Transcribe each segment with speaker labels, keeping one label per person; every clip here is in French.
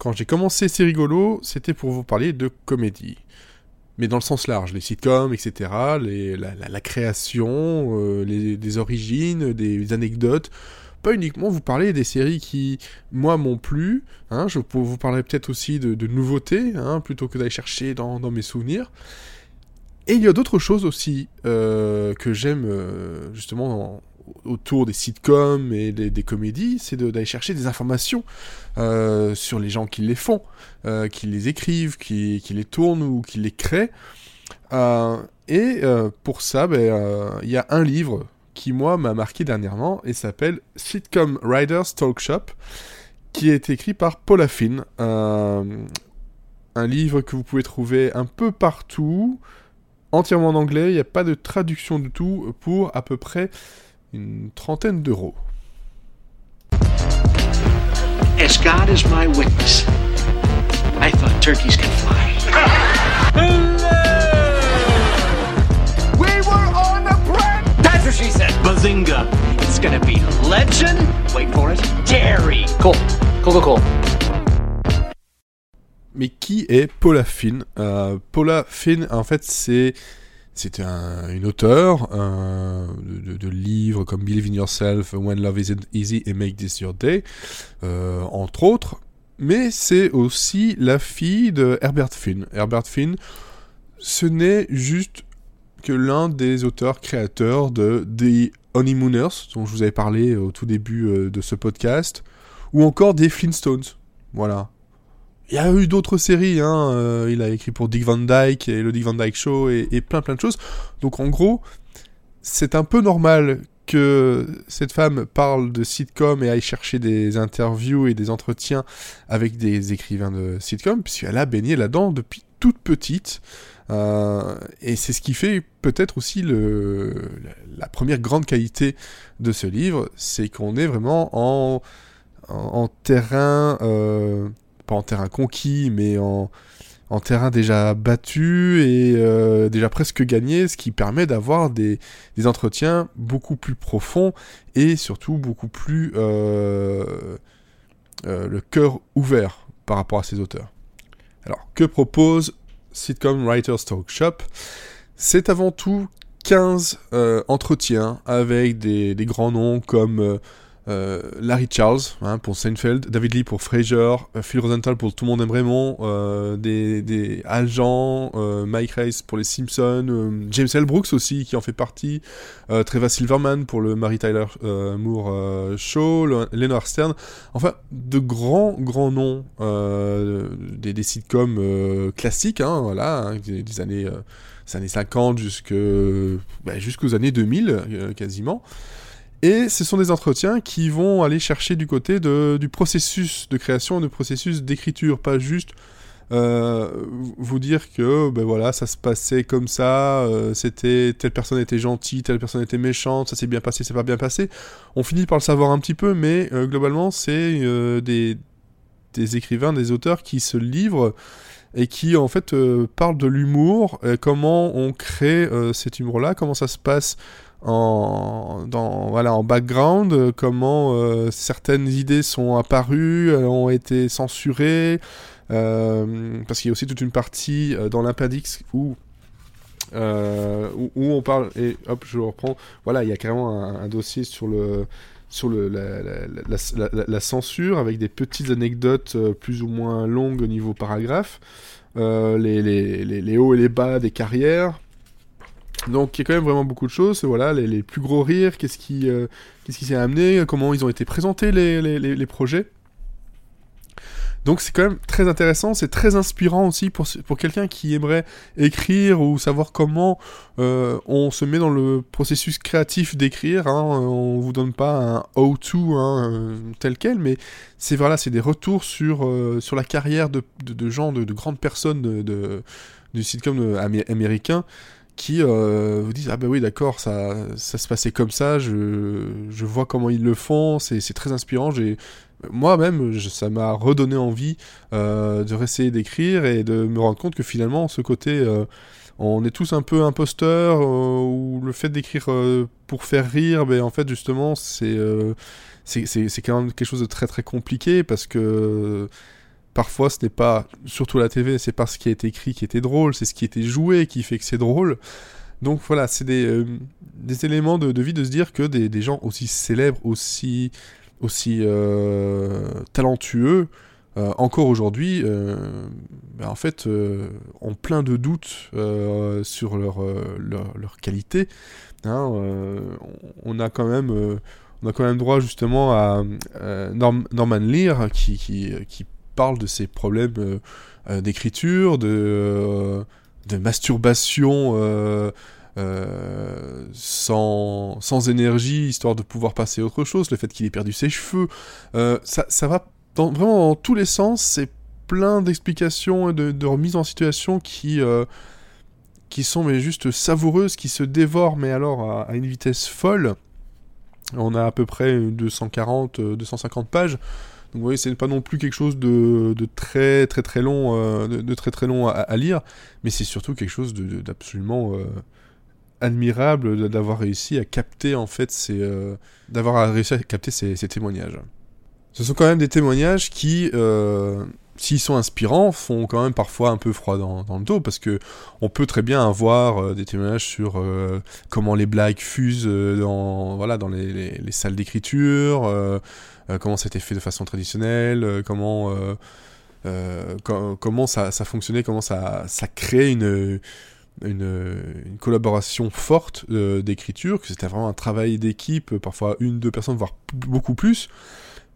Speaker 1: quand j'ai commencé C'est rigolo, c'était pour vous parler de comédie. Mais dans le sens large, les sitcoms, etc., la, création, euh, les, des origines, des anecdotes, pas uniquement vous parler des séries qui, moi, m'ont plu. Hein, je vous parler peut-être aussi de, nouveautés, hein, plutôt que d'aller chercher dans, mes souvenirs. Et il y a d'autres choses aussi euh, que j'aime euh, justement autour des sitcoms et des, comédies, c'est d'aller chercher des informations euh, sur les gens qui les font, qui les écrivent, qui, les tournent ou qui les créent. et pour ça, ben, il y a un livre qui, moi, m'a marqué dernièrement et s'appelle Sitcom Writers Talk Shop, qui est écrit par Paula Finn. Un livre que vous pouvez trouver un peu partout, entièrement en anglais, il n'y a pas de traduction du tout, pour à peu près une trentaine d'euros. As God is my witness, I thought turkeys could fly. she said. Bazinga. It's gonna be legend. Wait for it. Dairy. Cool. Cool, cool, Mais qui est Paula Finn? Euh, Paula Finn, en fait, c'est c'est un, une auteure de, de, livres comme Believe in Yourself, When Love Isn't Easy et Make This Your Day, euh, entre autres. Mais c'est aussi la fille de Herbert Finn. Herbert Finn, ce n'est juste que l'un des auteurs créateurs de The Honeymooners, dont je vous avais parlé au tout début euh, de ce podcast, ou encore des Flintstones. Voilà. Il y a eu d'autres séries, hein. Euh, il a écrit pour Dick Van Dyke et le Dick Van Dyke Show et, plein plein de choses. Donc en gros, c'est un peu normal que cette femme parle de sitcom et aille chercher des interviews et des entretiens avec des écrivains de sitcom, puisqu'elle a baigné là-dedans depuis toute petite. Euh, et c'est ce qui fait peut-être aussi la première grande qualité de ce livre, c'est qu'on est vraiment en, en, terrain, euh, en terrain conquis, mais en, terrain déjà battu et euh, déjà presque gagné, ce qui permet d'avoir des, entretiens beaucoup plus profonds et surtout beaucoup plus le cœur ouvert par rapport à ces auteurs. Alors, que propose Sitcom Writers Talk Shop, c'est avant tout 15 euh, entretiens avec des, grands noms comme euh, euh, Larry Charles hein, pour Seinfeld, David Lee pour Frasier, Phil Rosenthal pour Tout le monde aime Raymond, des, des Jean, Mike Rice pour les Simpsons, James L. Brooks aussi qui en fait partie, Trevor Silverman pour le Mary Tyler Moore Show, Leonard Stern, enfin de grands grands noms des, des, sitcoms classiques, hein, voilà, hein, des, années années 50 jusque, bah, jusqu'aux années 2000 quasiment. Et ce sont des entretiens qui vont aller chercher du côté de, du processus de création, du processus d'écriture, pas juste euh, vous dire que ben voilà ça se passait comme ça, euh, c'était telle personne était gentille, telle personne était méchante, ça s'est bien passé, c'est pas bien passé. On finit par le savoir un petit peu, mais euh, globalement c'est des, des écrivains, des auteurs qui se livrent et qui en fait parlent de l'humour, comment on crée cet humour-là, comment ça se passe en, dans, voilà, en background, euh, comment euh, certaines idées sont apparues, euh, ont été censurées, parce qu'il y a aussi toute une partie dans l'Appendix où, où, on parle, et hop, je reprends, voilà, il y a carrément un, dossier sur le sur le, la, la, censure avec des petites anecdotes plus ou moins longues au niveau paragraphe, les, les, les, hauts et les bas des carrières, donc il y a quand même vraiment beaucoup de choses. Voilà, les, plus gros rires, qu'est-ce qui, euh, qu'est-ce s'est amené, comment ils ont été présentés les, les, projets. Donc c'est quand même très intéressant, c'est très inspirant aussi pour, pour quelqu'un qui aimerait écrire ou savoir comment euh, on se met dans le processus créatif d'écrire. Hein. On vous donne pas un how-to hein, tel quel, mais c'est voilà, des retours sur, euh, sur la carrière de, de, gens, de, de, grandes personnes de, de du sitcom américain qui euh, vous disent ah ben oui d'accord ça, ça se passait comme ça je, je vois comment ils le font c'est très inspirant j'ai moi-même ça m'a redonné envie euh, de réessayer d'écrire et de me rendre compte que finalement ce côté euh, on est tous un peu imposteurs ou le fait d'écrire pour faire rire ben en fait justement c'est c'est quand même quelque chose de très très compliqué parce que parfois ce n'est pas, surtout la TV, c'est pas ce qui a été écrit qui était drôle, c'est ce qui était joué qui fait que c'est drôle. Donc voilà, c'est des, euh, éléments de, vie de se dire que des, gens aussi célèbres, aussi, aussi euh, talentueux, euh, encore aujourd'hui, ben, en fait, ont plein de doutes sur leur, leur, qualité. Hein, on a quand même on a quand même droit justement à Norman Lear qui, parle de ses problèmes d'écriture, de, de masturbation euh, sans, énergie, histoire de pouvoir passer autre chose, le fait qu'il ait perdu ses cheveux, euh, ça, va dans, vraiment dans tous les sens, c'est plein d'explications et de, remises en situation qui, euh, sont mais juste savoureuses, qui se dévorent, mais alors à, une vitesse folle. On a à peu près 240, 250 pages. Donc vous voyez, c'est pas non plus quelque chose de, très très très long, de, très très long à, lire, mais c'est surtout quelque chose d'absolument admirable d'avoir réussi à capter en fait ces, euh, d'avoir réussi à capter ces, témoignages. Ce sont quand même des témoignages qui, euh, s'ils sont inspirants, font quand même parfois un peu froid dans, le dos parce que on peut très bien avoir euh, des témoignages sur comment les blagues fusent dans voilà dans les, salles d'écriture, comment c'était fait de façon traditionnelle, comment comment ça, ça fonctionnait, comment ça ça crée une une, collaboration forte euh, d'écriture, que c'était vraiment un travail d'équipe, parfois une, deux personnes, voire beaucoup plus.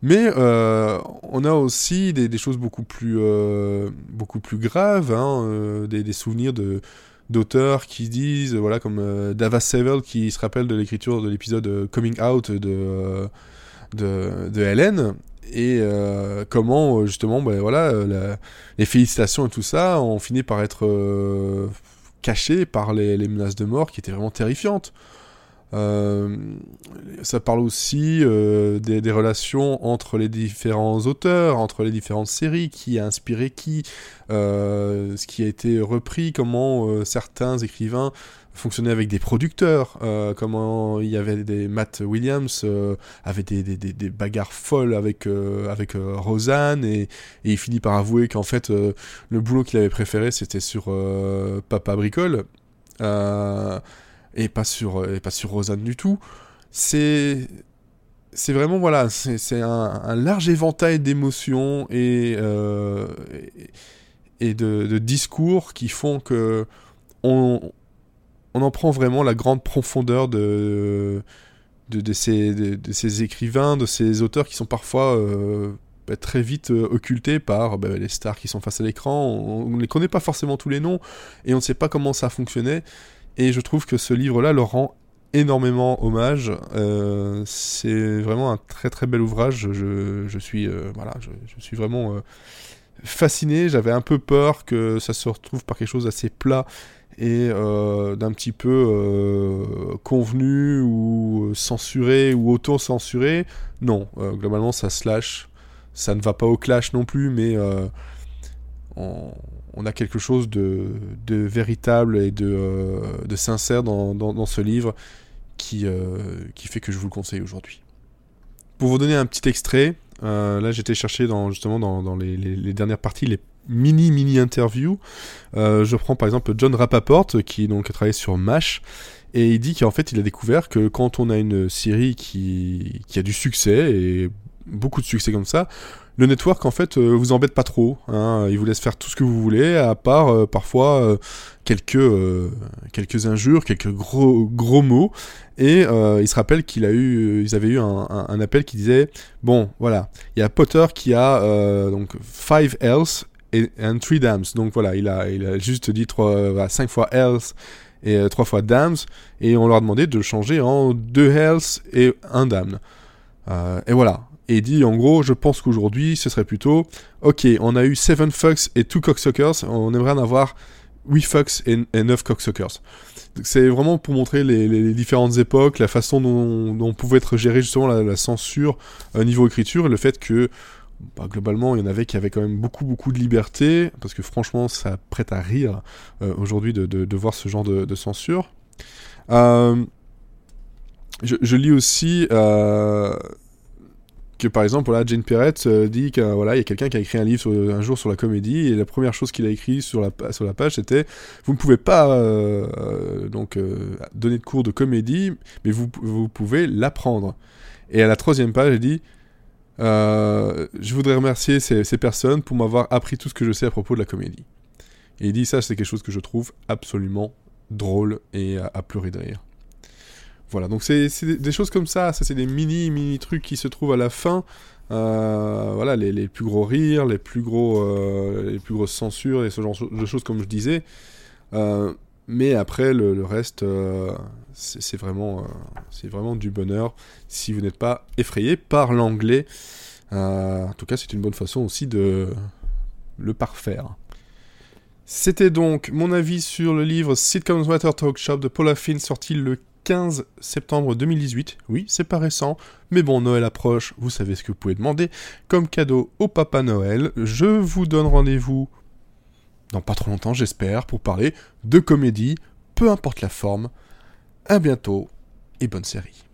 Speaker 1: Mais euh, on a aussi des, choses beaucoup plus, euh, beaucoup plus graves, hein, des, souvenirs de d'auteurs qui disent, voilà, comme Dava Sevel qui se rappelle de l'écriture de l'épisode Coming Out de, de, de Hélène, et comment justement ben, voilà les félicitations et tout ça ont fini par être caché par les, menaces de mort qui étaient vraiment terrifiantes. Euh, ça parle aussi euh, des, relations entre les différents auteurs, entre les différentes séries, qui a inspiré qui, euh, ce qui a été repris, comment certains écrivains fonctionner avec des producteurs, comment il y avait des Matt Williams avait des, bagarres folles avec avec Rosanne et, et, il finit par avouer qu'en fait le boulot qu'il avait préféré c'était sur Papa Bricole et pas sur et pas sur Rosanne du tout. C'est c'est vraiment voilà c'est un, large éventail d'émotions et, et, et de, discours qui font que on, on en prend vraiment la grande profondeur de, de, ces, de, ces, écrivains, de ces auteurs qui sont parfois euh, bah, très vite euh, occultés par bah, les stars qui sont face à l'écran. On ne les connaît pas forcément tous les noms et on ne sait pas comment ça fonctionnait. Et je trouve que ce livre-là leur rend énormément hommage. Euh, c'est vraiment un très très bel ouvrage. Je, suis, voilà, je, je, suis vraiment fasciné. J'avais un peu peur que ça se retrouve par quelque chose d'assez plat et euh, d'un petit peu euh, convenu ou censuré ou auto-censuré. Non, euh, globalement ça slash. Ça ne va pas au clash non plus, mais on, a quelque chose de, véritable et de, sincère dans, ce livre qui, qui fait que je vous le conseille aujourd'hui. Pour vous donner un petit extrait, là j'étais chercher dans, justement dans, les, dernières parties les mini mini interview. Euh, je prends par exemple John Rappaport qui donc a travaillé sur MASH et il dit qu'en fait il a découvert que quand on a une série qui, qui a du succès et beaucoup de succès comme ça, le network en fait euh, vous embête pas trop. Hein, il vous laisse faire tout ce que vous voulez, à part euh, parfois quelques quelques injures, quelques gros gros mots. Et il se rappelle qu'il a eu, ils avaient eu un, un, appel qui disait bon voilà, il y a Potter qui a donc five et un three dams. Donc voilà, il a, il a juste dit trois, 5 fois health et 3 euh, fois dams. Et on leur a demandé de changer en 2 health et 1 dam. Euh, et voilà. Et dit en gros, je pense qu'aujourd'hui ce serait plutôt ok, on a eu 7 fucks et 2 cocksuckers, on aimerait en avoir 8 fucks et, 9 cocksuckers. C'est vraiment pour montrer les, différentes époques, la façon dont, dont pouvait être gérée justement la, censure euh, niveau écriture et le fait que bah, globalement, il y en avait qui avaient quand même beaucoup, beaucoup de liberté, parce que franchement, ça prête à rire euh, aujourd'hui de, voir ce genre de, censure. Euh, je, lis aussi euh, que par exemple, voilà, Jane Perrett euh, dit qu'il y a quelqu'un qui a écrit un livre un jour sur la comédie et la première chose qu'il a écrit sur la, page c'était vous ne pouvez pas euh, euh, donc euh, donner de cours de comédie, mais vous, vous pouvez l'apprendre. Et à la troisième page, il dit je voudrais remercier ces, personnes pour m'avoir appris tout ce que je sais à propos de la comédie. Et il dit ça, c'est quelque chose que je trouve absolument drôle et à pleurer de rire. Voilà, donc c'est des- choses comme ça, ça c'est des mini mini trucs qui se trouvent à la fin. Euh, voilà, les, plus gros rires, les plus gros, euh, les plus grosses censures et ce genre de choses comme je disais. Euh, mais après le, reste, c'est vraiment, c'est vraiment du bonheur si vous n'êtes pas effrayé par l'anglais. En tout cas, c'est une bonne façon aussi de le parfaire. C'était donc mon avis sur le livre Sitcoms Water Talk Shop de Paula Finn, sorti le 15 septembre 2018. Oui, c'est pas récent, mais bon, Noël approche, vous savez ce que vous pouvez demander comme cadeau au Papa Noël. Je vous donne rendez-vous dans pas trop longtemps, j'espère, pour parler de comédie, peu importe la forme. À bientôt et bonne série.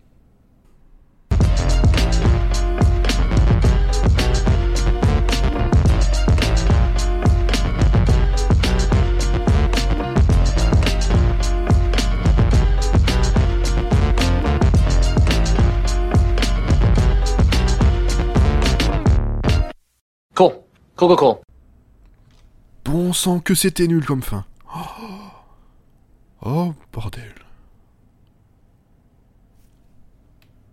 Speaker 2: Cool.
Speaker 1: Bon sang que c'était nul comme fin. Oh, oh bordel.